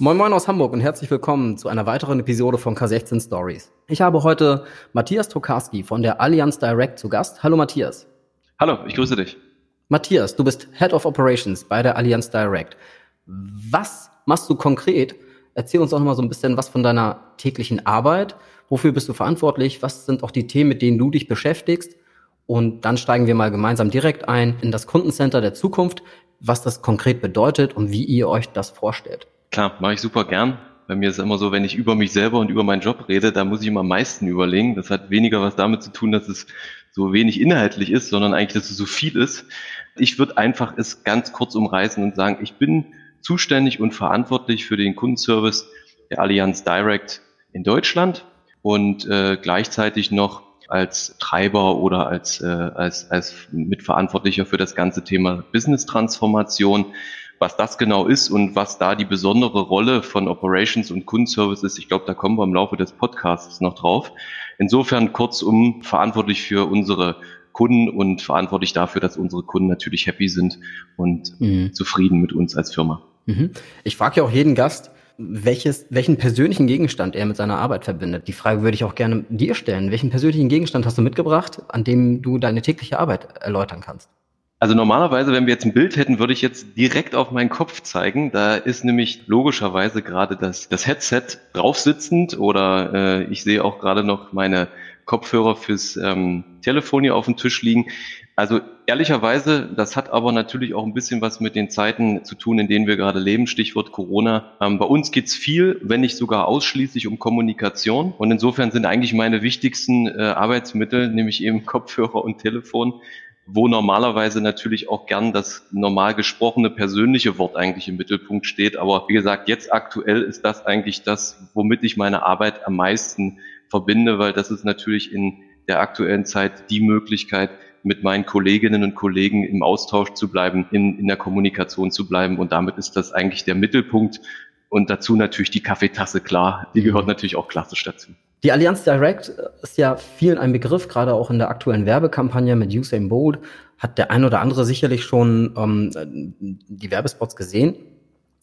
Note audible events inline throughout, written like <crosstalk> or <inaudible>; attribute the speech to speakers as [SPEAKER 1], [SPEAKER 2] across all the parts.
[SPEAKER 1] Moin Moin aus Hamburg und herzlich willkommen zu einer weiteren Episode von K16 Stories. Ich habe heute Matthias Tokarski von der Allianz Direct zu Gast. Hallo Matthias.
[SPEAKER 2] Hallo, ich grüße dich.
[SPEAKER 1] Matthias, du bist Head of Operations bei der Allianz Direct. Was machst du konkret? Erzähl uns doch noch mal so ein bisschen was von deiner täglichen Arbeit. Wofür bist du verantwortlich? Was sind auch die Themen, mit denen du dich beschäftigst? Und dann steigen wir mal gemeinsam direkt ein in das Kundencenter der Zukunft, was das konkret bedeutet und wie ihr euch das vorstellt.
[SPEAKER 2] Klar, mache ich super gern. Bei mir ist es immer so, wenn ich über mich selber und über meinen Job rede, da muss ich immer am meisten überlegen. Das hat weniger was damit zu tun, dass es so wenig inhaltlich ist, sondern eigentlich, dass es so viel ist. Ich würde einfach es ganz kurz umreißen und sagen, ich bin zuständig und verantwortlich für den Kundenservice der Allianz Direct in Deutschland und äh, gleichzeitig noch als Treiber oder als, äh, als, als Mitverantwortlicher für das ganze Thema Business-Transformation was das genau ist und was da die besondere Rolle von Operations und Kundenservice ist, ich glaube, da kommen wir im Laufe des Podcasts noch drauf. Insofern kurzum verantwortlich für unsere Kunden und verantwortlich dafür, dass unsere Kunden natürlich happy sind und mhm. zufrieden mit uns als Firma.
[SPEAKER 1] Mhm. Ich frage ja auch jeden Gast, welches, welchen persönlichen Gegenstand er mit seiner Arbeit verbindet. Die Frage würde ich auch gerne dir stellen. Welchen persönlichen Gegenstand hast du mitgebracht, an dem du deine tägliche Arbeit erläutern kannst?
[SPEAKER 2] Also normalerweise, wenn wir jetzt ein Bild hätten, würde ich jetzt direkt auf meinen Kopf zeigen. Da ist nämlich logischerweise gerade das, das Headset draufsitzend oder äh, ich sehe auch gerade noch meine Kopfhörer fürs ähm, Telefon hier auf dem Tisch liegen. Also ehrlicherweise, das hat aber natürlich auch ein bisschen was mit den Zeiten zu tun, in denen wir gerade leben, Stichwort Corona. Ähm, bei uns geht's viel, wenn nicht sogar ausschließlich um Kommunikation. Und insofern sind eigentlich meine wichtigsten äh, Arbeitsmittel, nämlich eben Kopfhörer und Telefon, wo normalerweise natürlich auch gern das normal gesprochene persönliche Wort eigentlich im Mittelpunkt steht. Aber wie gesagt, jetzt aktuell ist das eigentlich das, womit ich meine Arbeit am meisten verbinde, weil das ist natürlich in der aktuellen Zeit die Möglichkeit, mit meinen Kolleginnen und Kollegen im Austausch zu bleiben, in, in der Kommunikation zu bleiben. Und damit ist das eigentlich der Mittelpunkt. Und dazu natürlich die Kaffeetasse, klar. Die gehört natürlich auch klassisch dazu.
[SPEAKER 1] Die Allianz Direct ist ja vielen ein Begriff, gerade auch in der aktuellen Werbekampagne mit Usain Bolt hat der ein oder andere sicherlich schon ähm, die Werbespots gesehen.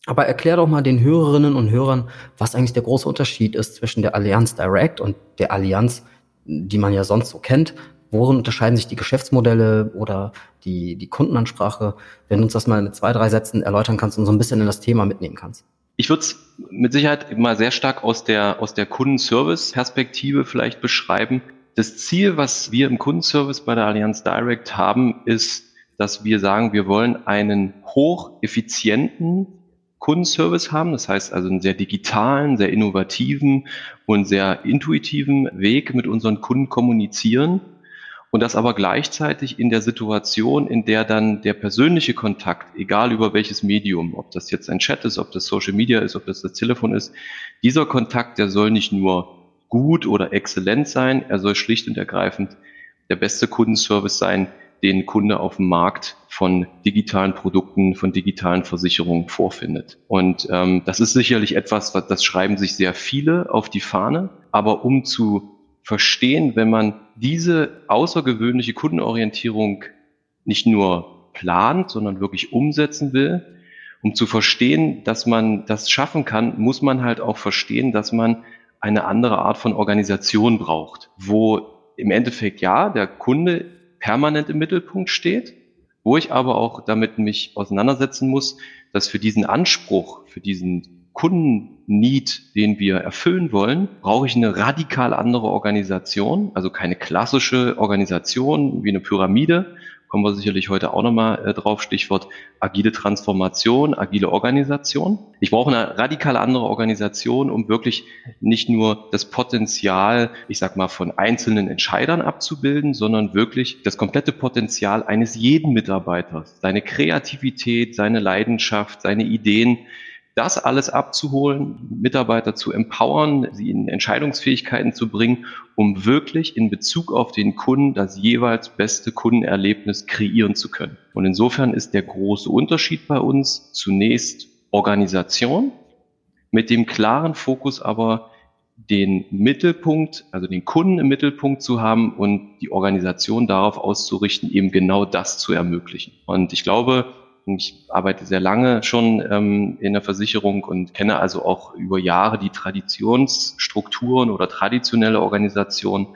[SPEAKER 1] Aber erklär doch mal den Hörerinnen und Hörern, was eigentlich der große Unterschied ist zwischen der Allianz Direct und der Allianz, die man ja sonst so kennt. Worin unterscheiden sich die Geschäftsmodelle oder die, die Kundenansprache? Wenn du uns das mal mit zwei, drei Sätzen erläutern kannst und so ein bisschen in das Thema mitnehmen kannst.
[SPEAKER 2] Ich würde es mit Sicherheit mal sehr stark aus der, aus der Kundenservice-Perspektive vielleicht beschreiben. Das Ziel, was wir im Kundenservice bei der Allianz Direct haben, ist, dass wir sagen, wir wollen einen hocheffizienten Kundenservice haben. Das heißt also einen sehr digitalen, sehr innovativen und sehr intuitiven Weg mit unseren Kunden kommunizieren und das aber gleichzeitig in der Situation, in der dann der persönliche Kontakt, egal über welches Medium, ob das jetzt ein Chat ist, ob das Social Media ist, ob das das Telefon ist, dieser Kontakt, der soll nicht nur gut oder exzellent sein, er soll schlicht und ergreifend der beste Kundenservice sein, den Kunde auf dem Markt von digitalen Produkten, von digitalen Versicherungen vorfindet. Und ähm, das ist sicherlich etwas, das schreiben sich sehr viele auf die Fahne, aber um zu verstehen, wenn man diese außergewöhnliche Kundenorientierung nicht nur plant, sondern wirklich umsetzen will. Um zu verstehen, dass man das schaffen kann, muss man halt auch verstehen, dass man eine andere Art von Organisation braucht, wo im Endeffekt ja der Kunde permanent im Mittelpunkt steht, wo ich aber auch damit mich auseinandersetzen muss, dass für diesen Anspruch, für diesen Kundenneed, den wir erfüllen wollen, brauche ich eine radikal andere Organisation, also keine klassische Organisation wie eine Pyramide, kommen wir sicherlich heute auch nochmal äh, drauf, Stichwort agile Transformation, agile Organisation. Ich brauche eine radikal andere Organisation, um wirklich nicht nur das Potenzial, ich sag mal, von einzelnen Entscheidern abzubilden, sondern wirklich das komplette Potenzial eines jeden Mitarbeiters, seine Kreativität, seine Leidenschaft, seine Ideen, das alles abzuholen, Mitarbeiter zu empowern, sie in Entscheidungsfähigkeiten zu bringen, um wirklich in Bezug auf den Kunden das jeweils beste Kundenerlebnis kreieren zu können. Und insofern ist der große Unterschied bei uns zunächst Organisation, mit dem klaren Fokus aber den Mittelpunkt, also den Kunden im Mittelpunkt zu haben und die Organisation darauf auszurichten, eben genau das zu ermöglichen. Und ich glaube, ich arbeite sehr lange schon ähm, in der Versicherung und kenne also auch über Jahre die Traditionsstrukturen oder traditionelle Organisationen.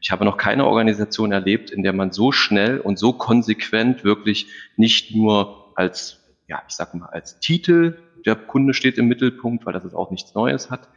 [SPEAKER 2] Ich habe noch keine Organisation erlebt, in der man so schnell und so konsequent wirklich nicht nur als, ja, ich sag mal, als Titel, der Kunde steht im Mittelpunkt, weil das ist auch nichts Neues hat,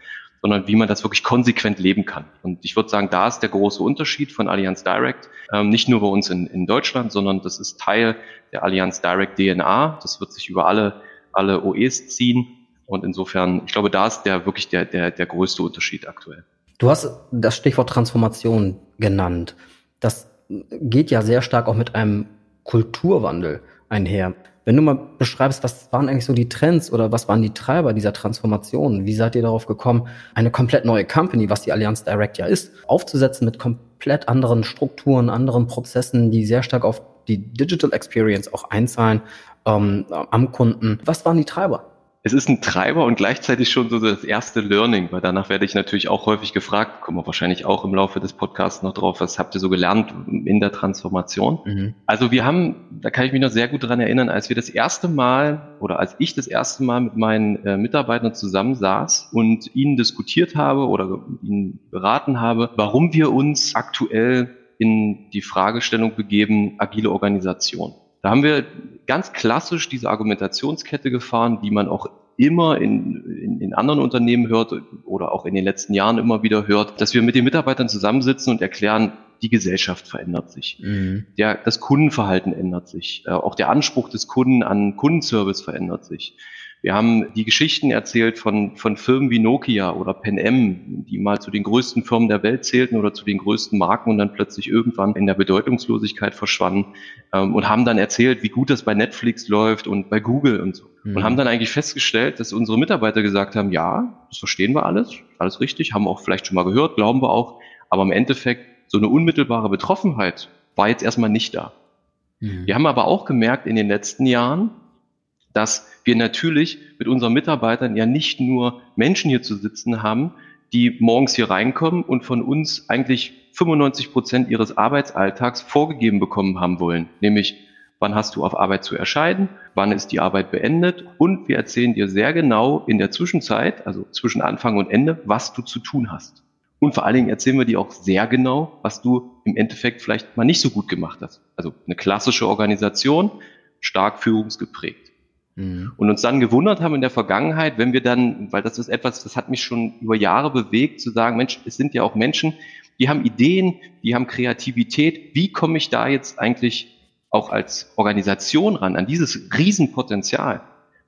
[SPEAKER 2] sondern wie man das wirklich konsequent leben kann. Und ich würde sagen, da ist der große Unterschied von Allianz Direct, ähm, nicht nur bei uns in, in Deutschland, sondern das ist Teil der Allianz Direct DNA. Das wird sich über alle, alle OEs ziehen. Und insofern, ich glaube, da ist der wirklich der, der, der größte Unterschied aktuell.
[SPEAKER 1] Du hast das Stichwort Transformation genannt. Das geht ja sehr stark auch mit einem Kulturwandel einher. Wenn du mal beschreibst, was waren eigentlich so die Trends oder was waren die Treiber dieser Transformation? Wie seid ihr darauf gekommen, eine komplett neue Company, was die Allianz Direct ja ist, aufzusetzen mit komplett anderen Strukturen, anderen Prozessen, die sehr stark auf die Digital Experience auch einzahlen ähm, am Kunden? Was waren die Treiber?
[SPEAKER 2] Es ist ein Treiber und gleichzeitig schon so das erste Learning, weil danach werde ich natürlich auch häufig gefragt, kommen wir wahrscheinlich auch im Laufe des Podcasts noch drauf, was habt ihr so gelernt in der Transformation? Mhm. Also wir haben, da kann ich mich noch sehr gut dran erinnern, als wir das erste Mal oder als ich das erste Mal mit meinen äh, Mitarbeitern zusammensaß und ihnen diskutiert habe oder ihnen beraten habe, warum wir uns aktuell in die Fragestellung begeben, agile Organisation. Da haben wir ganz klassisch diese Argumentationskette gefahren, die man auch immer in, in, in anderen Unternehmen hört oder auch in den letzten Jahren immer wieder hört, dass wir mit den Mitarbeitern zusammensitzen und erklären, die Gesellschaft verändert sich. Mhm. Der, das Kundenverhalten ändert sich. Äh, auch der Anspruch des Kunden an Kundenservice verändert sich. Wir haben die Geschichten erzählt von, von Firmen wie Nokia oder Pen M, die mal zu den größten Firmen der Welt zählten oder zu den größten Marken und dann plötzlich irgendwann in der Bedeutungslosigkeit verschwanden ähm, und haben dann erzählt, wie gut das bei Netflix läuft und bei Google und so. Mhm. Und haben dann eigentlich festgestellt, dass unsere Mitarbeiter gesagt haben, ja, das verstehen wir alles, alles richtig, haben auch vielleicht schon mal gehört, glauben wir auch, aber im Endeffekt so eine unmittelbare Betroffenheit war jetzt erstmal nicht da. Mhm. Wir haben aber auch gemerkt in den letzten Jahren, dass wir natürlich mit unseren Mitarbeitern ja nicht nur Menschen hier zu sitzen haben, die morgens hier reinkommen und von uns eigentlich 95 Prozent ihres Arbeitsalltags vorgegeben bekommen haben wollen, nämlich wann hast du auf Arbeit zu erscheinen, wann ist die Arbeit beendet und wir erzählen dir sehr genau in der Zwischenzeit, also zwischen Anfang und Ende, was du zu tun hast. Und vor allen Dingen erzählen wir dir auch sehr genau, was du im Endeffekt vielleicht mal nicht so gut gemacht hast. Also eine klassische Organisation, stark führungsgeprägt. Mhm. Und uns dann gewundert haben in der Vergangenheit, wenn wir dann, weil das ist etwas, das hat mich schon über Jahre bewegt, zu sagen, Mensch, es sind ja auch Menschen, die haben Ideen, die haben Kreativität. Wie komme ich da jetzt eigentlich auch als Organisation ran, an dieses Riesenpotenzial?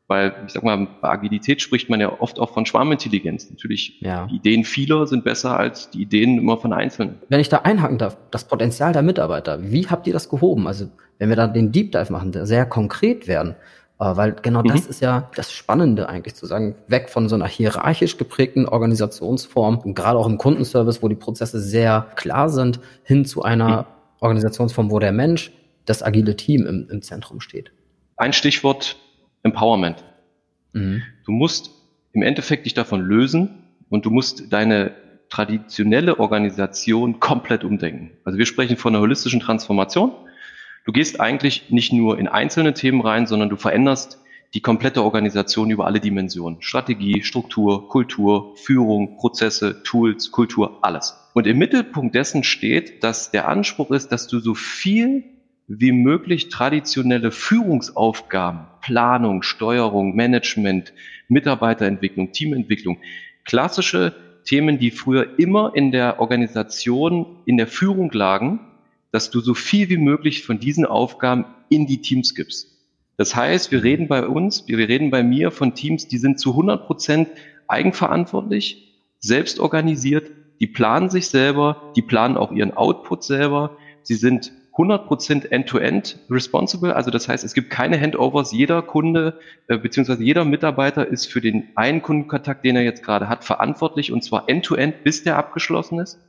[SPEAKER 2] Weil, ich sag mal, bei Agilität spricht man ja oft auch von Schwarmintelligenz. Natürlich, ja. die Ideen vieler sind besser als die Ideen immer von Einzelnen.
[SPEAKER 1] Wenn ich da einhaken darf, das Potenzial der Mitarbeiter, wie habt ihr das gehoben? Also, wenn wir da den Deep Dive machen, sehr konkret werden, weil genau mhm. das ist ja das Spannende eigentlich zu sagen, weg von so einer hierarchisch geprägten Organisationsform, gerade auch im Kundenservice, wo die Prozesse sehr klar sind, hin zu einer mhm. Organisationsform, wo der Mensch, das agile Team im, im Zentrum steht.
[SPEAKER 2] Ein Stichwort Empowerment. Mhm. Du musst im Endeffekt dich davon lösen und du musst deine traditionelle Organisation komplett umdenken. Also wir sprechen von einer holistischen Transformation. Du gehst eigentlich nicht nur in einzelne Themen rein, sondern du veränderst die komplette Organisation über alle Dimensionen. Strategie, Struktur, Kultur, Führung, Prozesse, Tools, Kultur, alles. Und im Mittelpunkt dessen steht, dass der Anspruch ist, dass du so viel wie möglich traditionelle Führungsaufgaben, Planung, Steuerung, Management, Mitarbeiterentwicklung, Teamentwicklung, klassische Themen, die früher immer in der Organisation, in der Führung lagen, dass du so viel wie möglich von diesen Aufgaben in die Teams gibst. Das heißt, wir reden bei uns, wir reden bei mir von Teams, die sind zu 100 Prozent eigenverantwortlich, selbst organisiert, die planen sich selber, die planen auch ihren Output selber, sie sind 100% end-to-end responsible. Also das heißt, es gibt keine Handovers. Jeder Kunde äh, bzw. jeder Mitarbeiter ist für den einen Kundenkontakt, den er jetzt gerade hat, verantwortlich und zwar end-to-end, -end, bis der abgeschlossen ist.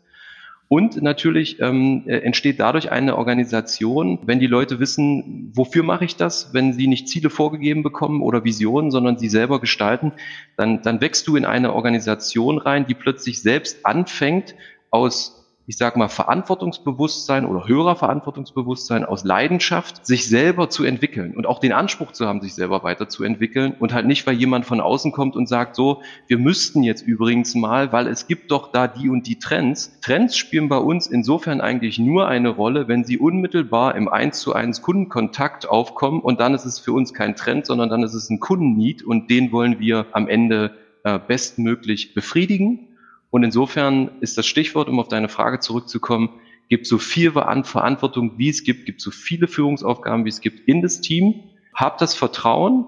[SPEAKER 2] Und natürlich ähm, äh, entsteht dadurch eine Organisation, wenn die Leute wissen, wofür mache ich das, wenn sie nicht Ziele vorgegeben bekommen oder Visionen, sondern sie selber gestalten, dann, dann wächst du in eine Organisation rein, die plötzlich selbst anfängt, aus ich sage mal, Verantwortungsbewusstsein oder höherer Verantwortungsbewusstsein aus Leidenschaft, sich selber zu entwickeln und auch den Anspruch zu haben, sich selber weiterzuentwickeln und halt nicht, weil jemand von außen kommt und sagt, so, wir müssten jetzt übrigens mal, weil es gibt doch da die und die Trends. Trends spielen bei uns insofern eigentlich nur eine Rolle, wenn sie unmittelbar im 1 zu 1 Kundenkontakt aufkommen und dann ist es für uns kein Trend, sondern dann ist es ein Kundennied und den wollen wir am Ende äh, bestmöglich befriedigen. Und insofern ist das Stichwort, um auf deine Frage zurückzukommen, gibt so viel Verantwortung, wie es gibt, gibt so viele Führungsaufgaben, wie es gibt in das Team. Hab das Vertrauen.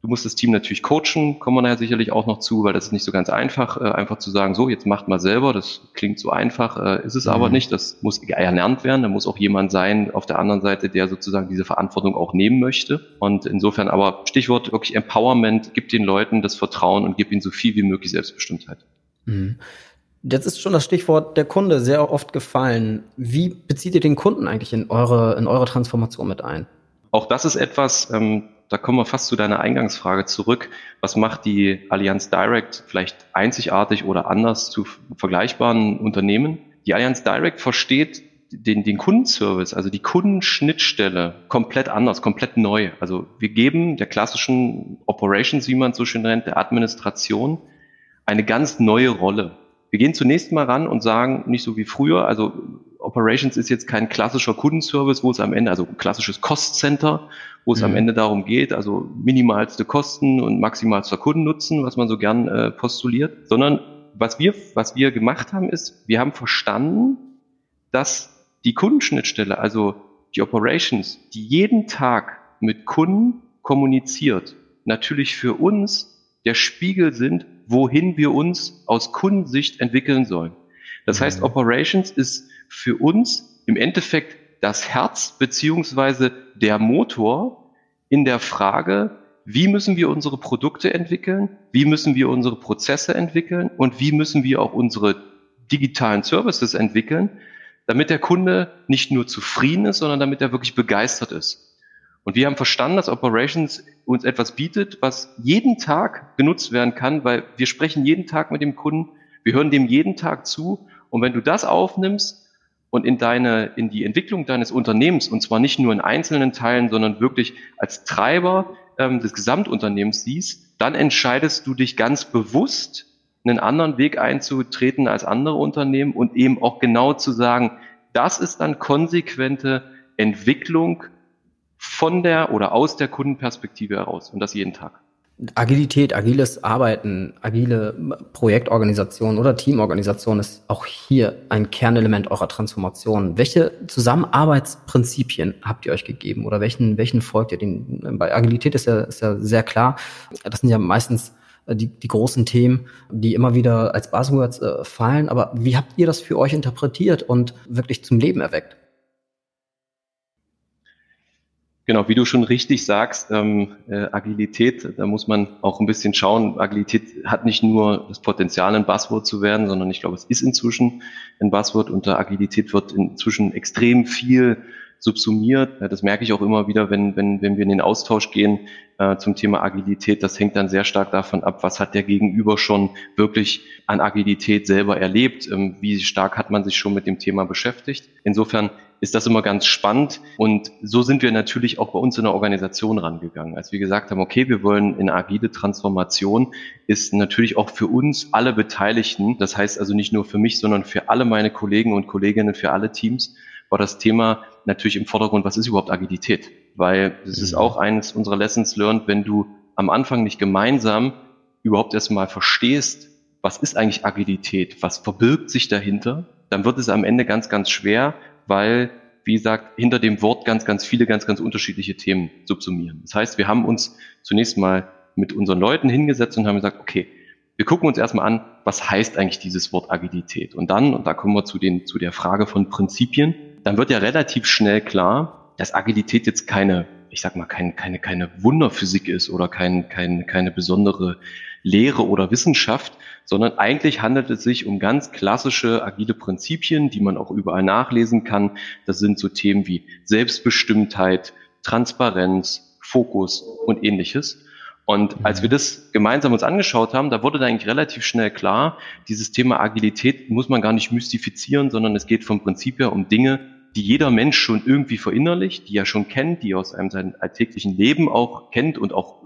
[SPEAKER 2] Du musst das Team natürlich coachen, kommen wir nachher sicherlich auch noch zu, weil das ist nicht so ganz einfach, äh, einfach zu sagen, so, jetzt macht mal selber, das klingt so einfach, äh, ist es mhm. aber nicht, das muss erlernt werden, da muss auch jemand sein auf der anderen Seite, der sozusagen diese Verantwortung auch nehmen möchte. Und insofern aber Stichwort wirklich Empowerment, gib den Leuten das Vertrauen und gib ihnen so viel wie möglich Selbstbestimmtheit.
[SPEAKER 1] Mhm. Jetzt ist schon das Stichwort der Kunde sehr oft gefallen. Wie bezieht ihr den Kunden eigentlich in eure, in eure Transformation mit ein?
[SPEAKER 2] Auch das ist etwas, ähm, da kommen wir fast zu deiner Eingangsfrage zurück. Was macht die Allianz Direct vielleicht einzigartig oder anders zu vergleichbaren Unternehmen? Die Allianz Direct versteht den, den Kundenservice, also die Kundenschnittstelle komplett anders, komplett neu. Also wir geben der klassischen Operations, wie man es so schön nennt, der Administration eine ganz neue Rolle. Wir gehen zunächst mal ran und sagen, nicht so wie früher, also Operations ist jetzt kein klassischer Kundenservice, wo es am Ende, also ein klassisches Cost Center, wo es mhm. am Ende darum geht, also minimalste Kosten und maximalster Kundennutzen, was man so gern äh, postuliert, sondern was wir, was wir gemacht haben, ist, wir haben verstanden, dass die Kundenschnittstelle, also die Operations, die jeden Tag mit Kunden kommuniziert, natürlich für uns der Spiegel sind, wohin wir uns aus Kundensicht entwickeln sollen. Das heißt, mhm. Operations ist für uns im Endeffekt das Herz beziehungsweise der Motor in der Frage, wie müssen wir unsere Produkte entwickeln, wie müssen wir unsere Prozesse entwickeln und wie müssen wir auch unsere digitalen Services entwickeln, damit der Kunde nicht nur zufrieden ist, sondern damit er wirklich begeistert ist. Und wir haben verstanden, dass Operations uns etwas bietet, was jeden Tag genutzt werden kann, weil wir sprechen jeden Tag mit dem Kunden, wir hören dem jeden Tag zu. Und wenn du das aufnimmst und in deine, in die Entwicklung deines Unternehmens, und zwar nicht nur in einzelnen Teilen, sondern wirklich als Treiber ähm, des Gesamtunternehmens siehst, dann entscheidest du dich ganz bewusst, einen anderen Weg einzutreten als andere Unternehmen und eben auch genau zu sagen, das ist dann konsequente Entwicklung von der oder aus der Kundenperspektive heraus und das jeden Tag.
[SPEAKER 1] Agilität, agiles Arbeiten, agile Projektorganisation oder Teamorganisation ist auch hier ein Kernelement eurer Transformation. Welche Zusammenarbeitsprinzipien habt ihr euch gegeben oder welchen, welchen folgt ihr? Den, bei Agilität ist ja, ist ja sehr klar. Das sind ja meistens äh, die, die großen Themen, die immer wieder als Buzzwords äh, fallen. Aber wie habt ihr das für euch interpretiert und wirklich zum Leben erweckt?
[SPEAKER 2] Genau, wie du schon richtig sagst, ähm, äh, Agilität, da muss man auch ein bisschen schauen. Agilität hat nicht nur das Potenzial, ein Buzzword zu werden, sondern ich glaube, es ist inzwischen ein Buzzword. Unter Agilität wird inzwischen extrem viel subsumiert. Das merke ich auch immer wieder, wenn, wenn, wenn wir in den Austausch gehen äh, zum Thema Agilität. Das hängt dann sehr stark davon ab, was hat der Gegenüber schon wirklich an Agilität selber erlebt, ähm, wie stark hat man sich schon mit dem Thema beschäftigt. Insofern ist das immer ganz spannend. Und so sind wir natürlich auch bei uns in der Organisation rangegangen. Als wir gesagt haben, okay, wir wollen in agile Transformation, ist natürlich auch für uns alle Beteiligten, das heißt also nicht nur für mich, sondern für alle meine Kollegen und Kolleginnen, für alle Teams, war das Thema natürlich im Vordergrund, was ist überhaupt Agilität? Weil das ist mhm. auch eines unserer Lessons learned, wenn du am Anfang nicht gemeinsam überhaupt erstmal verstehst, was ist eigentlich Agilität, was verbirgt sich dahinter, dann wird es am Ende ganz, ganz schwer, weil, wie gesagt, hinter dem Wort ganz, ganz viele, ganz, ganz unterschiedliche Themen subsumieren. Das heißt, wir haben uns zunächst mal mit unseren Leuten hingesetzt und haben gesagt, okay, wir gucken uns erstmal an, was heißt eigentlich dieses Wort Agilität? Und dann, und da kommen wir zu, den, zu der Frage von Prinzipien, dann wird ja relativ schnell klar, dass Agilität jetzt keine, ich sag mal, kein, keine, keine Wunderphysik ist oder kein, kein, keine besondere Lehre oder Wissenschaft, sondern eigentlich handelt es sich um ganz klassische agile Prinzipien, die man auch überall nachlesen kann. Das sind so Themen wie Selbstbestimmtheit, Transparenz, Fokus und ähnliches. Und als wir das gemeinsam uns angeschaut haben, da wurde dann eigentlich relativ schnell klar, dieses Thema Agilität muss man gar nicht mystifizieren, sondern es geht vom Prinzip her um Dinge, die jeder Mensch schon irgendwie verinnerlicht, die er schon kennt, die er aus einem seinem alltäglichen Leben auch kennt und auch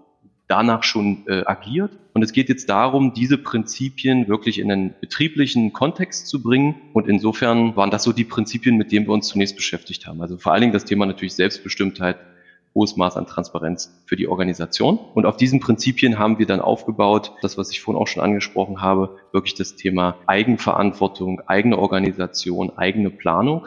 [SPEAKER 2] danach schon äh, agiert. Und es geht jetzt darum, diese Prinzipien wirklich in einen betrieblichen Kontext zu bringen. Und insofern waren das so die Prinzipien, mit denen wir uns zunächst beschäftigt haben. Also vor allen Dingen das Thema natürlich Selbstbestimmtheit, hohes Maß an Transparenz für die Organisation. Und auf diesen Prinzipien haben wir dann aufgebaut, das, was ich vorhin auch schon angesprochen habe, wirklich das Thema Eigenverantwortung, eigene Organisation, eigene Planung.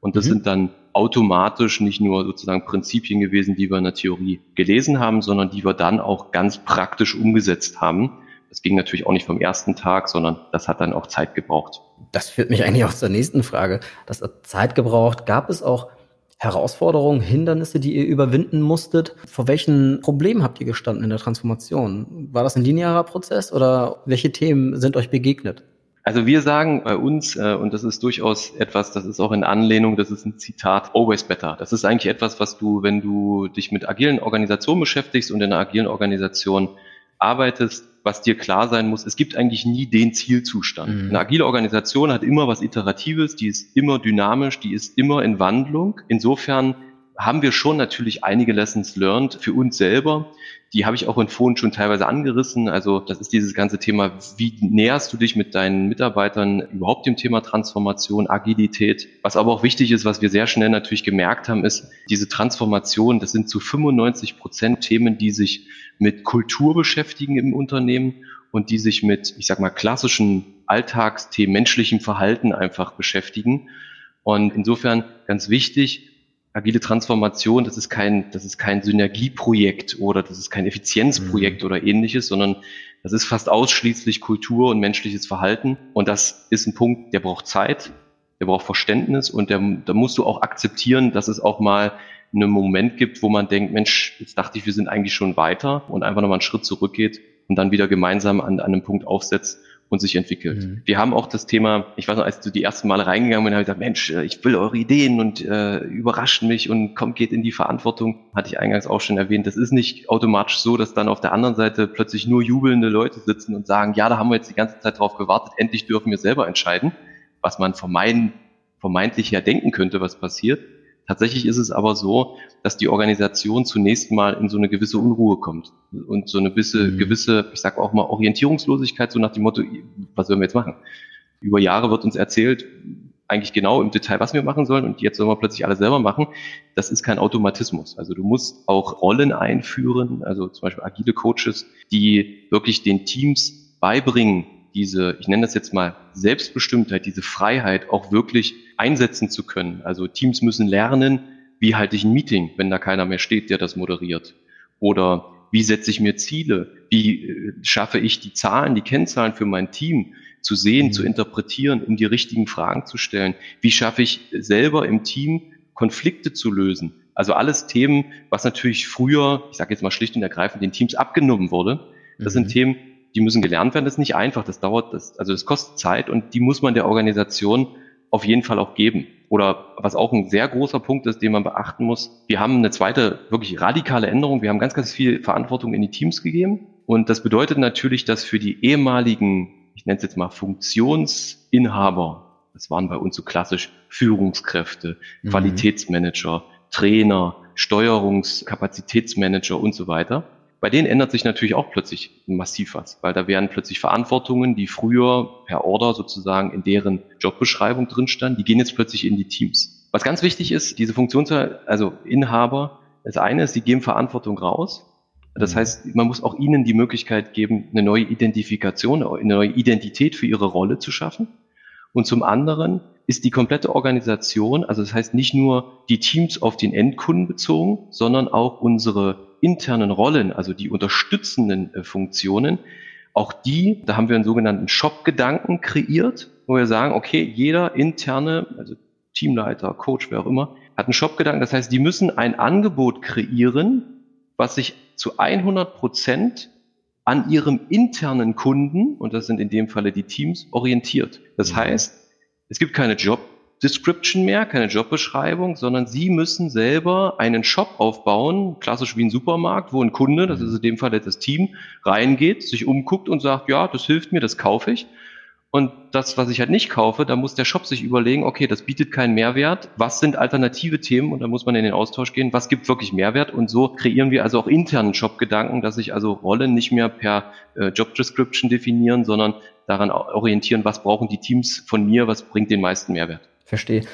[SPEAKER 2] Und das mhm. sind dann automatisch nicht nur sozusagen Prinzipien gewesen, die wir in der Theorie gelesen haben, sondern die wir dann auch ganz praktisch umgesetzt haben. Das ging natürlich auch nicht vom ersten Tag, sondern das hat dann auch Zeit gebraucht.
[SPEAKER 1] Das führt mich eigentlich auch zur nächsten Frage. Das hat Zeit gebraucht. Gab es auch Herausforderungen, Hindernisse, die ihr überwinden musstet? Vor welchen Problemen habt ihr gestanden in der Transformation? War das ein linearer Prozess oder welche Themen sind euch begegnet?
[SPEAKER 2] Also wir sagen bei uns, äh, und das ist durchaus etwas, das ist auch in Anlehnung, das ist ein Zitat, always better. Das ist eigentlich etwas, was du, wenn du dich mit agilen Organisationen beschäftigst und in einer agilen Organisation arbeitest, was dir klar sein muss, es gibt eigentlich nie den Zielzustand. Mhm. Eine agile Organisation hat immer was Iteratives, die ist immer dynamisch, die ist immer in Wandlung. Insofern haben wir schon natürlich einige Lessons learned für uns selber. Die habe ich auch in Fohlen schon teilweise angerissen. Also das ist dieses ganze Thema, wie näherst du dich mit deinen Mitarbeitern überhaupt dem Thema Transformation, Agilität. Was aber auch wichtig ist, was wir sehr schnell natürlich gemerkt haben, ist, diese Transformation, das sind zu 95 Prozent Themen, die sich mit Kultur beschäftigen im Unternehmen und die sich mit, ich sag mal, klassischen Alltagsthemen, menschlichem Verhalten einfach beschäftigen. Und insofern ganz wichtig, agile Transformation, das ist kein, das ist kein Synergieprojekt oder das ist kein Effizienzprojekt mhm. oder ähnliches, sondern das ist fast ausschließlich Kultur und menschliches Verhalten. Und das ist ein Punkt, der braucht Zeit, der braucht Verständnis und der, da musst du auch akzeptieren, dass es auch mal einen Moment gibt, wo man denkt, Mensch, jetzt dachte ich, wir sind eigentlich schon weiter und einfach nochmal einen Schritt zurückgeht und dann wieder gemeinsam an, an einem Punkt aufsetzt, und sich entwickelt. Mhm. Wir haben auch das Thema, ich weiß noch, als du die ersten Male reingegangen bist, habe ich gesagt, Mensch, äh, ich will eure Ideen und äh, überrascht mich und kommt, geht in die Verantwortung. Hatte ich eingangs auch schon erwähnt. Das ist nicht automatisch so, dass dann auf der anderen Seite plötzlich nur jubelnde Leute sitzen und sagen, ja, da haben wir jetzt die ganze Zeit drauf gewartet, endlich dürfen wir selber entscheiden, was man vermeiden, vermeintlich ja denken könnte, was passiert. Tatsächlich ist es aber so, dass die Organisation zunächst mal in so eine gewisse Unruhe kommt und so eine gewisse, mhm. gewisse ich sage auch mal Orientierungslosigkeit, so nach dem Motto, was sollen wir jetzt machen? Über Jahre wird uns erzählt, eigentlich genau im Detail, was wir machen sollen und jetzt sollen wir plötzlich alles selber machen. Das ist kein Automatismus. Also du musst auch Rollen einführen, also zum Beispiel agile Coaches, die wirklich den Teams beibringen, diese, ich nenne das jetzt mal Selbstbestimmtheit, diese Freiheit auch wirklich einsetzen zu können. Also Teams müssen lernen, wie halte ich ein Meeting, wenn da keiner mehr steht, der das moderiert? Oder wie setze ich mir Ziele? Wie äh, schaffe ich die Zahlen, die Kennzahlen für mein Team zu sehen, mhm. zu interpretieren, um die richtigen Fragen zu stellen? Wie schaffe ich selber im Team Konflikte zu lösen? Also alles Themen, was natürlich früher, ich sage jetzt mal schlicht und ergreifend, den Teams abgenommen wurde. Das mhm. sind Themen, die müssen gelernt werden. Das ist nicht einfach. Das dauert, das, also das kostet Zeit und die muss man der Organisation auf jeden Fall auch geben. Oder was auch ein sehr großer Punkt ist, den man beachten muss, wir haben eine zweite wirklich radikale Änderung. Wir haben ganz, ganz viel Verantwortung in die Teams gegeben. Und das bedeutet natürlich, dass für die ehemaligen, ich nenne es jetzt mal Funktionsinhaber, das waren bei uns so klassisch Führungskräfte, mhm. Qualitätsmanager, Trainer, Steuerungskapazitätsmanager und so weiter, bei denen ändert sich natürlich auch plötzlich massiv was, weil da werden plötzlich Verantwortungen, die früher per Order sozusagen in deren Jobbeschreibung drin standen, die gehen jetzt plötzlich in die Teams. Was ganz wichtig ist, diese Funktions, also Inhaber, das eine ist, sie geben Verantwortung raus. Das mhm. heißt, man muss auch ihnen die Möglichkeit geben, eine neue Identifikation, eine neue Identität für ihre Rolle zu schaffen. Und zum anderen ist die komplette Organisation, also das heißt nicht nur die Teams auf den Endkunden bezogen, sondern auch unsere internen Rollen, also die unterstützenden äh, Funktionen, auch die, da haben wir einen sogenannten Shop-Gedanken kreiert, wo wir sagen, okay, jeder interne, also Teamleiter, Coach, wer auch immer, hat einen Shop-Gedanken. Das heißt, die müssen ein Angebot kreieren, was sich zu 100 Prozent an ihrem internen Kunden, und das sind in dem Falle die Teams, orientiert. Das mhm. heißt, es gibt keine Job Description mehr, keine Jobbeschreibung, sondern Sie müssen selber einen Shop aufbauen, klassisch wie ein Supermarkt, wo ein Kunde, das ist in dem Fall das Team, reingeht, sich umguckt und sagt, ja, das hilft mir, das kaufe ich. Und das, was ich halt nicht kaufe, da muss der Shop sich überlegen, okay, das bietet keinen Mehrwert. Was sind alternative Themen? Und da muss man in den Austausch gehen. Was gibt wirklich Mehrwert? Und so kreieren wir also auch internen Shop-Gedanken, dass sich also Rollen nicht mehr per äh, Job Description definieren, sondern daran orientieren, was brauchen die Teams von mir, was bringt den meisten Mehrwert.
[SPEAKER 1] Verstehe.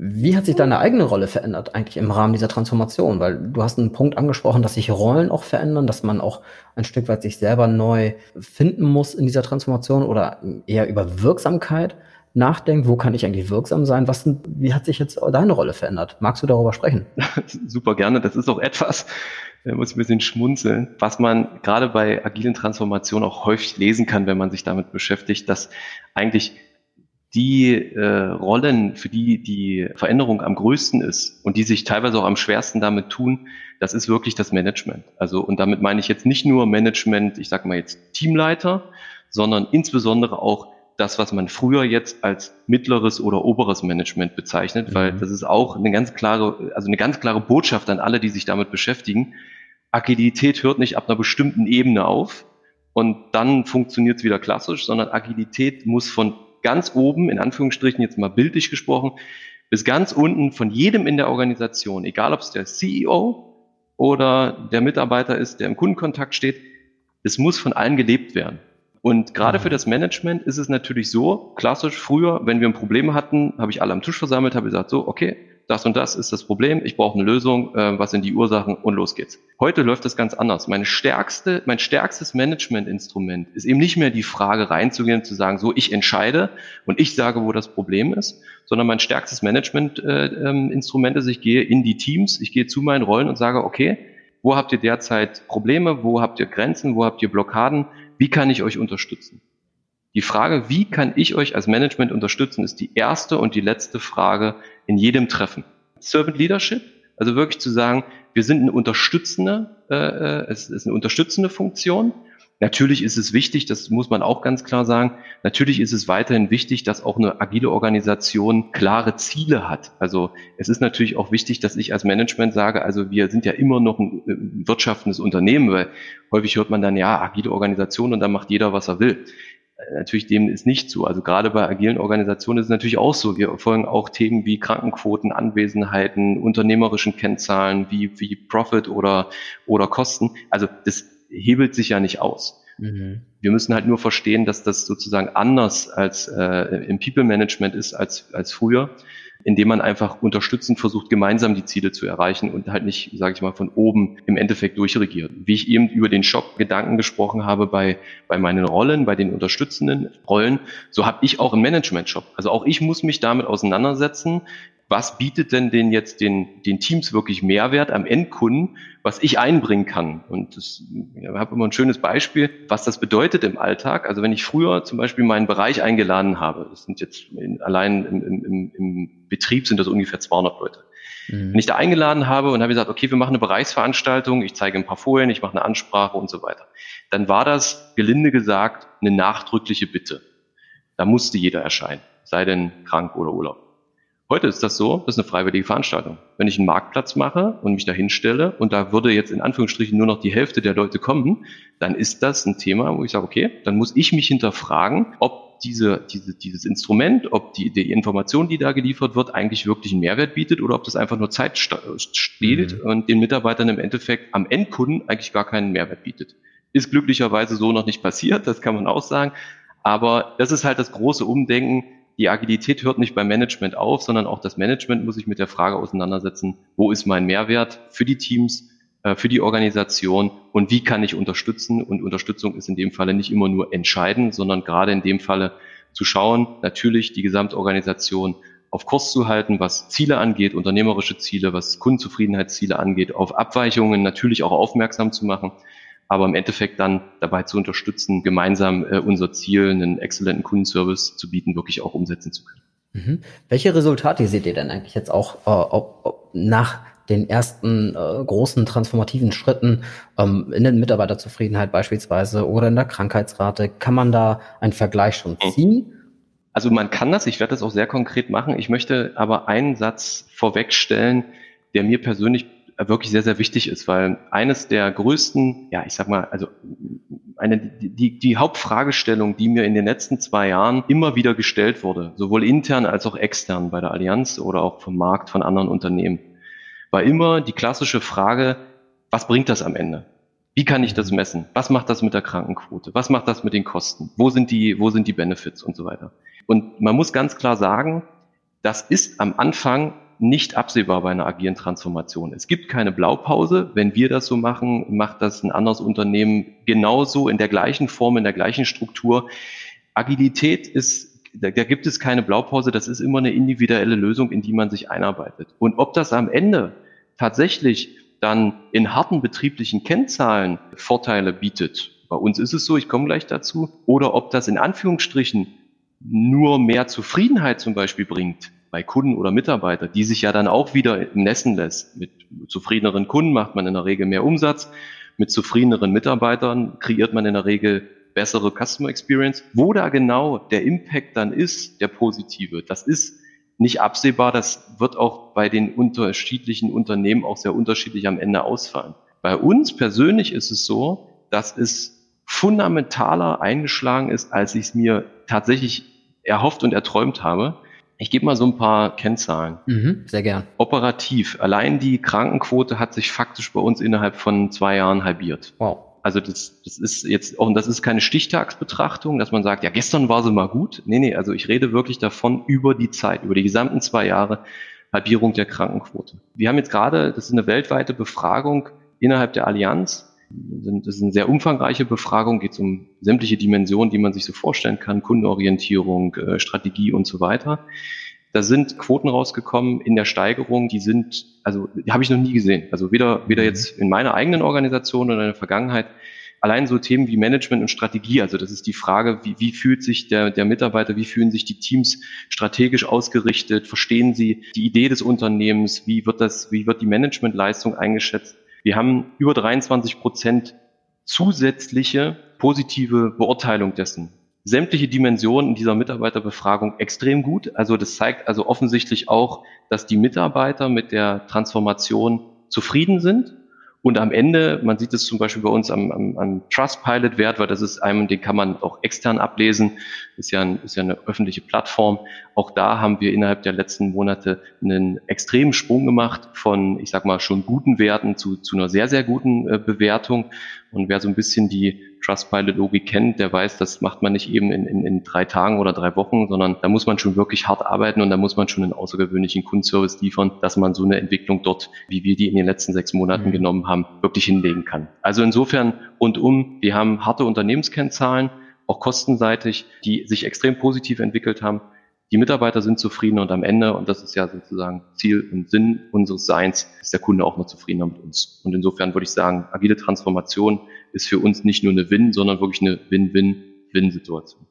[SPEAKER 1] Wie hat sich deine eigene Rolle verändert eigentlich im Rahmen dieser Transformation? Weil du hast einen Punkt angesprochen, dass sich Rollen auch verändern, dass man auch ein Stück weit sich selber neu finden muss in dieser Transformation oder eher über Wirksamkeit nachdenkt. Wo kann ich eigentlich wirksam sein? Was wie hat sich jetzt deine Rolle verändert? Magst du darüber sprechen? <laughs>
[SPEAKER 2] Super gerne. Das ist auch etwas, da muss ich ein bisschen schmunzeln, was man gerade bei agilen Transformationen auch häufig lesen kann, wenn man sich damit beschäftigt, dass eigentlich die äh, Rollen, für die die Veränderung am größten ist und die sich teilweise auch am schwersten damit tun, das ist wirklich das Management. Also und damit meine ich jetzt nicht nur Management, ich sage mal jetzt Teamleiter, sondern insbesondere auch das, was man früher jetzt als mittleres oder oberes Management bezeichnet, mhm. weil das ist auch eine ganz klare, also eine ganz klare Botschaft an alle, die sich damit beschäftigen. Agilität hört nicht ab einer bestimmten Ebene auf und dann funktioniert es wieder klassisch, sondern Agilität muss von ganz oben, in Anführungsstrichen jetzt mal bildlich gesprochen, bis ganz unten von jedem in der Organisation, egal ob es der CEO oder der Mitarbeiter ist, der im Kundenkontakt steht, es muss von allen gelebt werden. Und gerade für das Management ist es natürlich so, klassisch früher, wenn wir ein Problem hatten, habe ich alle am Tisch versammelt, habe gesagt, so, okay, das und das ist das Problem, ich brauche eine Lösung, äh, was sind die Ursachen und los geht's. Heute läuft das ganz anders. Meine stärkste, mein stärkstes Managementinstrument ist eben nicht mehr die Frage reinzugehen und zu sagen, so ich entscheide und ich sage, wo das Problem ist, sondern mein stärkstes Managementinstrument äh, ähm, ist, ich gehe in die Teams, ich gehe zu meinen Rollen und sage, okay, wo habt ihr derzeit Probleme, wo habt ihr Grenzen, wo habt ihr Blockaden, wie kann ich euch unterstützen? Die Frage, wie kann ich euch als Management unterstützen, ist die erste und die letzte Frage in jedem Treffen. Servant Leadership, also wirklich zu sagen, wir sind eine unterstützende, äh, äh, es ist eine unterstützende Funktion. Natürlich ist es wichtig, das muss man auch ganz klar sagen, natürlich ist es weiterhin wichtig, dass auch eine agile Organisation klare Ziele hat. Also es ist natürlich auch wichtig, dass ich als Management sage, also wir sind ja immer noch ein äh, wirtschaftendes Unternehmen, weil häufig hört man dann, ja, agile Organisation und dann macht jeder, was er will natürlich dem ist nicht so. Also gerade bei agilen Organisationen ist es natürlich auch so. Wir folgen auch Themen wie Krankenquoten, Anwesenheiten, unternehmerischen Kennzahlen wie, wie Profit oder, oder Kosten. Also das hebelt sich ja nicht aus. Mhm. Wir müssen halt nur verstehen, dass das sozusagen anders als äh, im People Management ist als, als früher indem man einfach unterstützend versucht, gemeinsam die Ziele zu erreichen und halt nicht, sage ich mal, von oben im Endeffekt durchregiert. Wie ich eben über den Shop-Gedanken gesprochen habe bei, bei meinen Rollen, bei den unterstützenden Rollen, so habe ich auch einen Management-Shop. Also auch ich muss mich damit auseinandersetzen, was bietet denn den jetzt den, den Teams wirklich Mehrwert am Endkunden, was ich einbringen kann. Und das, ich habe immer ein schönes Beispiel, was das bedeutet im Alltag. Also wenn ich früher zum Beispiel meinen Bereich eingeladen habe, das sind jetzt in, allein im, im, im Betrieb sind das ungefähr 200 Leute. Mhm. Wenn ich da eingeladen habe und habe gesagt, okay, wir machen eine Bereichsveranstaltung, ich zeige ein paar Folien, ich mache eine Ansprache und so weiter, dann war das, gelinde gesagt, eine nachdrückliche Bitte. Da musste jeder erscheinen, sei denn krank oder Urlaub. Heute ist das so, das ist eine freiwillige Veranstaltung. Wenn ich einen Marktplatz mache und mich da hinstelle und da würde jetzt in Anführungsstrichen nur noch die Hälfte der Leute kommen, dann ist das ein Thema, wo ich sage, okay, dann muss ich mich hinterfragen, ob diese, diese, dieses Instrument, ob die, die Information, die da geliefert wird, eigentlich wirklich einen Mehrwert bietet oder ob das einfach nur Zeit steht mhm. und den Mitarbeitern im Endeffekt am Endkunden eigentlich gar keinen Mehrwert bietet. Ist glücklicherweise so noch nicht passiert, das kann man auch sagen. Aber das ist halt das große Umdenken, die Agilität hört nicht beim Management auf, sondern auch das Management muss sich mit der Frage auseinandersetzen, wo ist mein Mehrwert für die Teams, äh, für die Organisation und wie kann ich unterstützen? Und Unterstützung ist in dem Falle nicht immer nur entscheiden, sondern gerade in dem Falle zu schauen, natürlich die Gesamtorganisation auf Kurs zu halten, was Ziele angeht, unternehmerische Ziele, was Kundenzufriedenheitsziele angeht, auf Abweichungen natürlich auch aufmerksam zu machen aber im Endeffekt dann dabei zu unterstützen, gemeinsam äh, unser Ziel, einen exzellenten Kundenservice zu bieten, wirklich auch umsetzen zu können.
[SPEAKER 1] Mhm. Welche Resultate seht ihr denn eigentlich jetzt auch äh, ob, ob nach den ersten äh, großen transformativen Schritten ähm, in der Mitarbeiterzufriedenheit beispielsweise oder in der Krankheitsrate? Kann man da einen Vergleich schon mhm. ziehen?
[SPEAKER 2] Also man kann das, ich werde das auch sehr konkret machen. Ich möchte aber einen Satz vorwegstellen, der mir persönlich wirklich sehr, sehr wichtig ist, weil eines der größten, ja, ich sag mal, also eine, die, die Hauptfragestellung, die mir in den letzten zwei Jahren immer wieder gestellt wurde, sowohl intern als auch extern bei der Allianz oder auch vom Markt von anderen Unternehmen, war immer die klassische Frage, was bringt das am Ende? Wie kann ich das messen? Was macht das mit der Krankenquote? Was macht das mit den Kosten? Wo sind die, wo sind die Benefits und so weiter? Und man muss ganz klar sagen, das ist am Anfang nicht absehbar bei einer agilen Transformation. Es gibt keine Blaupause. Wenn wir das so machen, macht das ein anderes Unternehmen genauso in der gleichen Form, in der gleichen Struktur. Agilität ist, da, da gibt es keine Blaupause. Das ist immer eine individuelle Lösung, in die man sich einarbeitet. Und ob das am Ende tatsächlich dann in harten betrieblichen Kennzahlen Vorteile bietet, bei uns ist es so, ich komme gleich dazu, oder ob das in Anführungsstrichen nur mehr Zufriedenheit zum Beispiel bringt, bei Kunden oder Mitarbeiter, die sich ja dann auch wieder messen lässt. Mit zufriedeneren Kunden macht man in der Regel mehr Umsatz, mit zufriedeneren Mitarbeitern kreiert man in der Regel bessere Customer Experience. Wo da genau der Impact dann ist, der positive, das ist nicht absehbar. Das wird auch bei den unterschiedlichen Unternehmen auch sehr unterschiedlich am Ende ausfallen. Bei uns persönlich ist es so, dass es fundamentaler eingeschlagen ist, als ich es mir tatsächlich erhofft und erträumt habe. Ich gebe mal so ein paar Kennzahlen.
[SPEAKER 1] Mhm, sehr gern.
[SPEAKER 2] Operativ. Allein die Krankenquote hat sich faktisch bei uns innerhalb von zwei Jahren halbiert. Wow. Also das, das ist jetzt auch, und das ist keine Stichtagsbetrachtung, dass man sagt, ja, gestern war sie mal gut. Nee, nee, also ich rede wirklich davon über die Zeit, über die gesamten zwei Jahre Halbierung der Krankenquote. Wir haben jetzt gerade, das ist eine weltweite Befragung innerhalb der Allianz, das ist eine sehr umfangreiche Befragung, geht um sämtliche Dimensionen, die man sich so vorstellen kann, Kundenorientierung, äh, Strategie und so weiter. Da sind Quoten rausgekommen in der Steigerung, die sind, also die habe ich noch nie gesehen. Also weder, weder mhm. jetzt in meiner eigenen Organisation oder in der Vergangenheit. Allein so Themen wie Management und Strategie, also das ist die Frage, wie, wie fühlt sich der, der Mitarbeiter, wie fühlen sich die Teams strategisch ausgerichtet, verstehen sie die Idee des Unternehmens, wie wird das, wie wird die Managementleistung eingeschätzt? Wir haben über 23 Prozent zusätzliche positive Beurteilung dessen. Sämtliche Dimensionen in dieser Mitarbeiterbefragung extrem gut. Also das zeigt also offensichtlich auch, dass die Mitarbeiter mit der Transformation zufrieden sind und am Ende, man sieht es zum Beispiel bei uns am, am, am Trustpilot-Wert, weil das ist einem, den kann man auch extern ablesen, ist ja, ein, ist ja eine öffentliche Plattform. Auch da haben wir innerhalb der letzten Monate einen extremen Sprung gemacht von, ich sag mal, schon guten Werten zu, zu einer sehr, sehr guten äh, Bewertung. Und wer so ein bisschen die Trustpilot-Logik kennt, der weiß, das macht man nicht eben in, in, in drei Tagen oder drei Wochen, sondern da muss man schon wirklich hart arbeiten und da muss man schon einen außergewöhnlichen Kundenservice liefern, dass man so eine Entwicklung dort, wie wir die in den letzten sechs Monaten mhm. genommen haben, wirklich hinlegen kann. Also insofern rundum, wir haben harte Unternehmenskennzahlen, auch kostenseitig, die sich extrem positiv entwickelt haben. Die Mitarbeiter sind zufrieden und am Ende, und das ist ja sozusagen Ziel und Sinn unseres Seins, ist der Kunde auch noch zufriedener mit uns. Und insofern würde ich sagen, agile Transformation ist für uns nicht nur eine Win, sondern wirklich eine Win-Win-Win-Situation.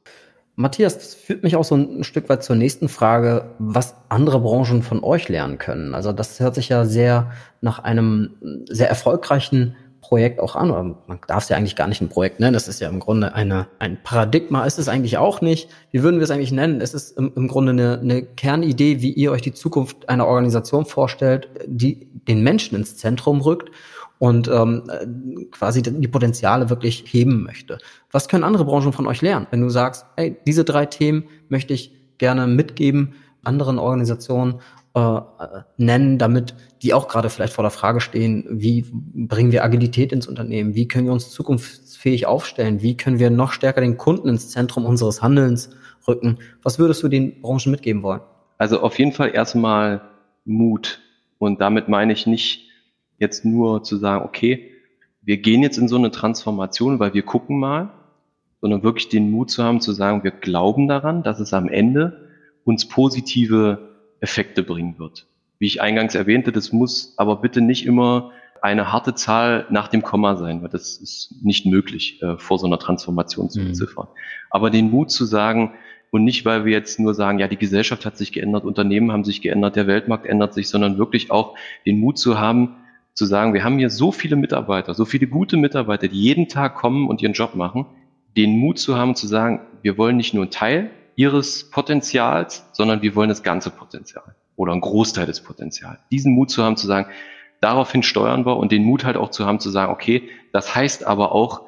[SPEAKER 1] Matthias, das führt mich auch so ein Stück weit zur nächsten Frage, was andere Branchen von euch lernen können. Also das hört sich ja sehr nach einem sehr erfolgreichen Projekt auch an. Oder man darf es ja eigentlich gar nicht ein Projekt nennen. Das ist ja im Grunde eine, ein Paradigma. Ist es eigentlich auch nicht. Wie würden wir es eigentlich nennen? Es ist im, im Grunde eine, eine Kernidee, wie ihr euch die Zukunft einer Organisation vorstellt, die den Menschen ins Zentrum rückt und ähm, quasi die Potenziale wirklich heben möchte. Was können andere Branchen von euch lernen, wenn du sagst, hey, diese drei Themen möchte ich gerne mitgeben anderen Organisationen äh, nennen, damit die auch gerade vielleicht vor der Frage stehen, wie bringen wir Agilität ins Unternehmen, wie können wir uns zukunftsfähig aufstellen, wie können wir noch stärker den Kunden ins Zentrum unseres Handelns rücken. Was würdest du den Branchen mitgeben wollen?
[SPEAKER 2] Also auf jeden Fall erstmal Mut. Und damit meine ich nicht jetzt nur zu sagen, okay, wir gehen jetzt in so eine Transformation, weil wir gucken mal, sondern wirklich den Mut zu haben, zu sagen, wir glauben daran, dass es am Ende uns positive Effekte bringen wird. Wie ich eingangs erwähnte, das muss aber bitte nicht immer eine harte Zahl nach dem Komma sein, weil das ist nicht möglich, äh, vor so einer Transformation zu mhm. beziffern. Aber den Mut zu sagen, und nicht, weil wir jetzt nur sagen, ja, die Gesellschaft hat sich geändert, Unternehmen haben sich geändert, der Weltmarkt ändert sich, sondern wirklich auch den Mut zu haben, zu sagen, wir haben hier so viele Mitarbeiter, so viele gute Mitarbeiter, die jeden Tag kommen und ihren Job machen, den Mut zu haben, zu sagen, wir wollen nicht nur einen Teil ihres Potenzials, sondern wir wollen das ganze Potenzial oder einen Großteil des Potenzials. Diesen Mut zu haben, zu sagen, daraufhin steuern wir und den Mut halt auch zu haben, zu sagen, okay, das heißt aber auch,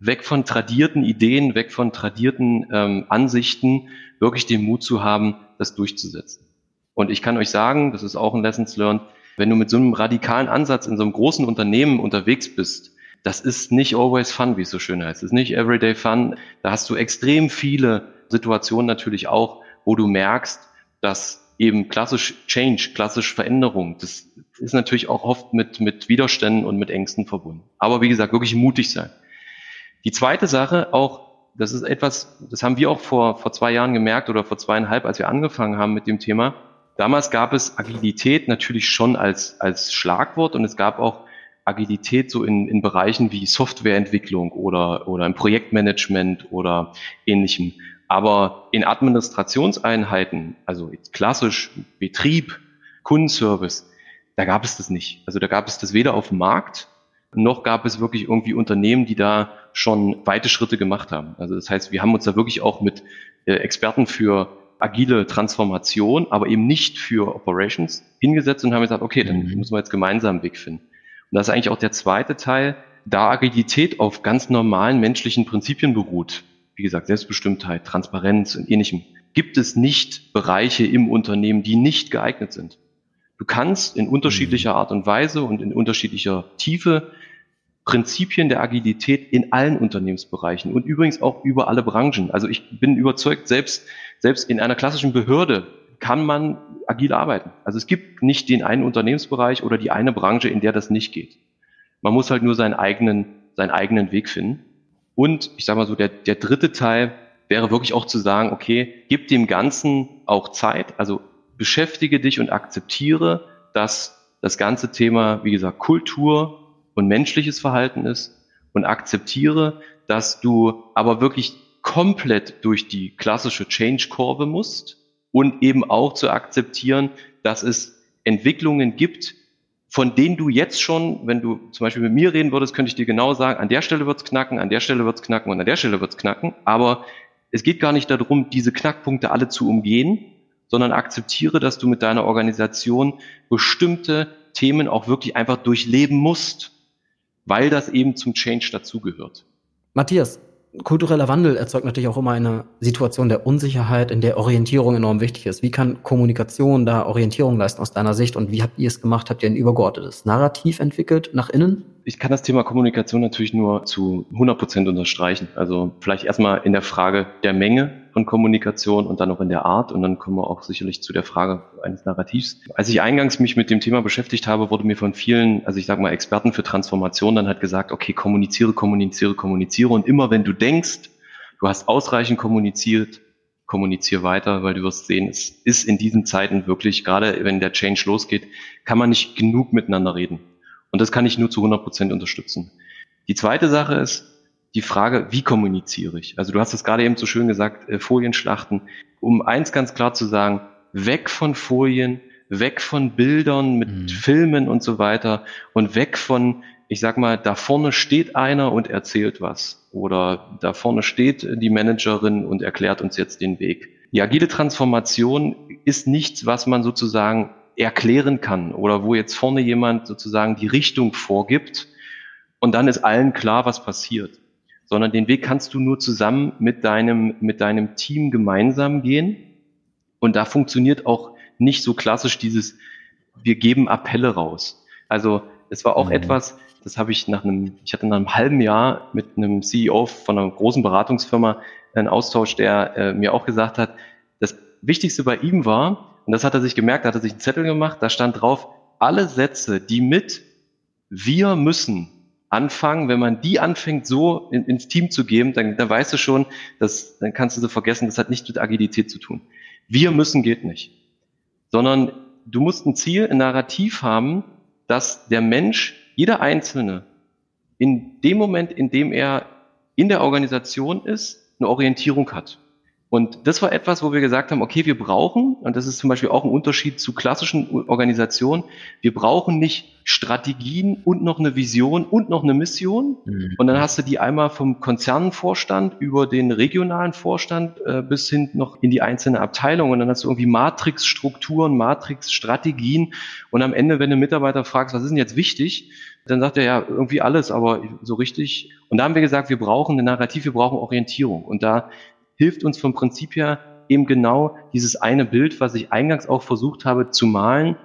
[SPEAKER 2] weg von tradierten Ideen, weg von tradierten ähm, Ansichten, wirklich den Mut zu haben, das durchzusetzen. Und ich kann euch sagen, das ist auch ein Lessons learned, wenn du mit so einem radikalen Ansatz in so einem großen Unternehmen unterwegs bist, das ist nicht always fun, wie es so schön heißt. Es ist nicht everyday fun. Da hast du extrem viele Situationen natürlich auch, wo du merkst, dass eben klassisch Change, klassisch Veränderung, das ist natürlich auch oft mit, mit Widerständen und mit Ängsten verbunden. Aber wie gesagt, wirklich mutig sein. Die zweite Sache auch, das ist etwas, das haben wir auch vor, vor zwei Jahren gemerkt oder vor zweieinhalb, als wir angefangen haben mit dem Thema. Damals gab es Agilität natürlich schon als, als Schlagwort und es gab auch Agilität so in, in Bereichen wie Softwareentwicklung oder, oder im Projektmanagement oder ähnlichem. Aber in Administrationseinheiten, also klassisch Betrieb, Kundenservice, da gab es das nicht. Also da gab es das weder auf dem Markt noch gab es wirklich irgendwie Unternehmen, die da schon weite Schritte gemacht haben. Also das heißt, wir haben uns da wirklich auch mit äh, Experten für agile Transformation, aber eben nicht für Operations hingesetzt und haben gesagt, okay, dann mhm. müssen wir jetzt gemeinsam einen Weg finden. Und das ist eigentlich auch der zweite Teil, da Agilität auf ganz normalen menschlichen Prinzipien beruht, wie gesagt, Selbstbestimmtheit, Transparenz und ähnlichem, gibt es nicht Bereiche im Unternehmen, die nicht geeignet sind. Du kannst in unterschiedlicher mhm. Art und Weise und in unterschiedlicher Tiefe Prinzipien der Agilität in allen Unternehmensbereichen und übrigens auch über alle Branchen. Also ich bin überzeugt, selbst, selbst in einer klassischen Behörde kann man agil arbeiten. Also es gibt nicht den einen Unternehmensbereich oder die eine Branche, in der das nicht geht. Man muss halt nur seinen eigenen, seinen eigenen Weg finden. Und ich sage mal so, der, der dritte Teil wäre wirklich auch zu sagen, okay, gib dem Ganzen auch Zeit, also beschäftige dich und akzeptiere, dass das ganze Thema, wie gesagt, Kultur, und menschliches Verhalten ist und akzeptiere, dass du aber wirklich komplett durch die klassische Change-Kurve musst und eben auch zu akzeptieren, dass es Entwicklungen gibt, von denen du jetzt schon, wenn du zum Beispiel mit mir reden würdest, könnte ich dir genau sagen, an der Stelle wird's knacken, an der Stelle wird's knacken und an der Stelle wird's knacken. Aber es geht gar nicht darum, diese Knackpunkte alle zu umgehen, sondern akzeptiere, dass du mit deiner Organisation bestimmte Themen auch wirklich einfach durchleben musst weil das eben zum Change dazugehört.
[SPEAKER 1] Matthias, kultureller Wandel erzeugt natürlich auch immer eine Situation der Unsicherheit, in der Orientierung enorm wichtig ist. Wie kann Kommunikation da Orientierung leisten aus deiner Sicht und wie habt ihr es gemacht? Habt ihr ein übergeordnetes Narrativ entwickelt nach innen?
[SPEAKER 2] Ich kann das Thema Kommunikation natürlich nur zu 100 Prozent unterstreichen. Also vielleicht erstmal in der Frage der Menge von Kommunikation und dann auch in der Art und dann kommen wir auch sicherlich zu der Frage eines Narrativs. Als ich eingangs mich mit dem Thema beschäftigt habe, wurde mir von vielen, also ich sage mal Experten für Transformation, dann hat gesagt, okay, kommuniziere, kommuniziere, kommuniziere und immer wenn du denkst, du hast ausreichend kommuniziert, kommuniziere weiter, weil du wirst sehen, es ist in diesen Zeiten wirklich, gerade wenn der Change losgeht, kann man nicht genug miteinander reden. Und das kann ich nur zu 100 Prozent unterstützen. Die zweite Sache ist, die Frage, wie kommuniziere ich? Also du hast es gerade eben so schön gesagt, äh, Folienschlachten. Um eins ganz klar zu sagen, weg von Folien, weg von Bildern mit mhm. Filmen und so weiter und weg von, ich sag mal, da vorne steht einer und erzählt was oder da vorne steht die Managerin und erklärt uns jetzt den Weg. Die agile Transformation ist nichts, was man sozusagen erklären kann oder wo jetzt vorne jemand sozusagen die Richtung vorgibt und dann ist allen klar, was passiert sondern den Weg kannst du nur zusammen mit deinem, mit deinem Team gemeinsam gehen. Und da funktioniert auch nicht so klassisch dieses, wir geben Appelle raus. Also es war auch mhm. etwas, das habe ich nach einem, ich hatte nach einem halben Jahr mit einem CEO von einer großen Beratungsfirma einen Austausch, der äh, mir auch gesagt hat, das Wichtigste bei ihm war, und das hat er sich gemerkt, da hat er sich einen Zettel gemacht, da stand drauf, alle Sätze, die mit wir müssen anfangen, wenn man die anfängt, so in, ins Team zu geben, dann, dann weißt du schon, dass, dann kannst du so vergessen, das hat nichts mit Agilität zu tun. Wir müssen geht nicht. Sondern du musst ein Ziel, ein Narrativ haben, dass der Mensch, jeder Einzelne, in dem Moment, in dem er in der Organisation ist, eine Orientierung hat. Und das war etwas, wo wir gesagt haben, okay, wir brauchen, und das ist zum Beispiel auch ein Unterschied zu klassischen Organisationen, wir brauchen nicht Strategien und noch eine Vision und noch eine Mission. Mhm. Und dann hast du die einmal vom Konzernvorstand über den regionalen Vorstand äh, bis hin noch in die einzelne Abteilung. Und dann hast du irgendwie Matrixstrukturen, Matrixstrategien. Und am Ende, wenn du Mitarbeiter fragst, was ist denn jetzt wichtig, dann sagt er ja irgendwie alles, aber so richtig. Und da haben wir gesagt, wir brauchen eine Narrativ, wir brauchen Orientierung. Und da hilft uns vom Prinzip her eben genau dieses eine Bild, was ich eingangs auch versucht habe zu malen,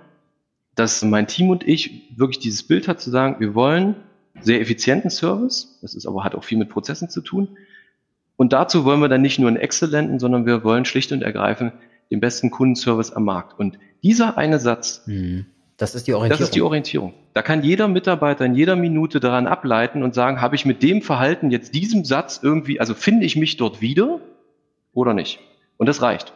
[SPEAKER 2] dass mein Team und ich wirklich dieses Bild hat zu sagen, wir wollen sehr effizienten Service, das ist aber hat auch viel mit Prozessen zu tun. Und dazu wollen wir dann nicht nur einen exzellenten, sondern wir wollen schlicht und ergreifend den besten Kundenservice am Markt. Und dieser eine Satz,
[SPEAKER 1] hm. das ist die Orientierung.
[SPEAKER 2] Das ist die Orientierung. Da kann jeder Mitarbeiter in jeder Minute daran ableiten und sagen, habe ich mit dem Verhalten jetzt diesem Satz irgendwie, also finde ich mich dort wieder oder nicht. Und das reicht.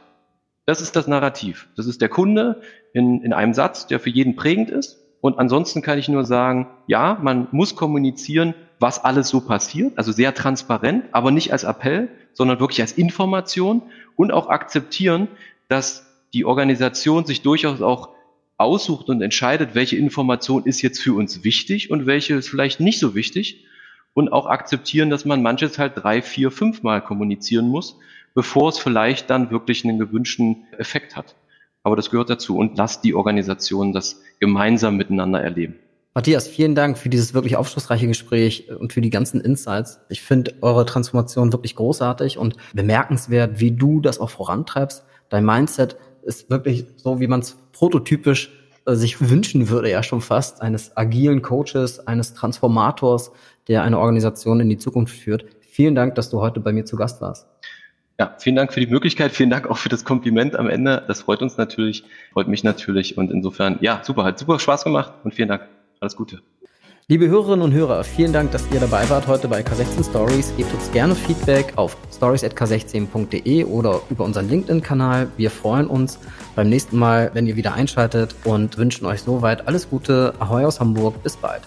[SPEAKER 2] Das ist das Narrativ. Das ist der Kunde in, in einem Satz, der für jeden prägend ist. Und ansonsten kann ich nur sagen, ja, man muss kommunizieren, was alles so passiert, also sehr transparent, aber nicht als Appell, sondern wirklich als Information und auch akzeptieren, dass die Organisation sich durchaus auch aussucht und entscheidet, welche Information ist jetzt für uns wichtig und welche ist vielleicht nicht so wichtig und auch akzeptieren, dass man manches halt drei, vier, fünfmal kommunizieren muss, bevor es vielleicht dann wirklich einen gewünschten Effekt hat. Aber das gehört dazu und lasst die Organisation das gemeinsam miteinander erleben.
[SPEAKER 1] Matthias, vielen Dank für dieses wirklich aufschlussreiche Gespräch und für die ganzen Insights. Ich finde eure Transformation wirklich großartig und bemerkenswert, wie du das auch vorantreibst. Dein Mindset ist wirklich so, wie man es prototypisch äh, sich wünschen würde, ja schon fast, eines agilen Coaches, eines Transformators, der eine Organisation in die Zukunft führt. Vielen Dank, dass du heute bei mir zu Gast warst.
[SPEAKER 2] Ja, vielen Dank für die Möglichkeit, vielen Dank auch für das Kompliment am Ende. Das freut uns natürlich, freut mich natürlich und insofern, ja, super, hat super Spaß gemacht und vielen Dank. Alles Gute.
[SPEAKER 1] Liebe Hörerinnen und Hörer, vielen Dank, dass ihr dabei wart heute bei K16 Stories. Gebt uns gerne Feedback auf stories.k16.de oder über unseren LinkedIn-Kanal. Wir freuen uns beim nächsten Mal, wenn ihr wieder einschaltet und wünschen euch soweit alles Gute. Ahoi aus Hamburg. Bis bald.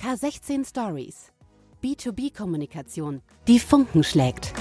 [SPEAKER 3] K16 Stories. B2B-Kommunikation, die Funken schlägt.